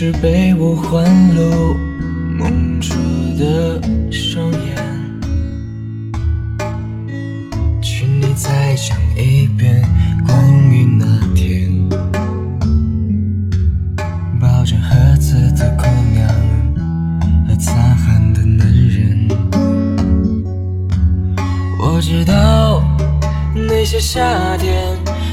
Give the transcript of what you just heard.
是被我环路蒙住的双眼，请你再讲一遍关于那天抱着盒子的姑娘和擦汗的男人。我知道那些夏天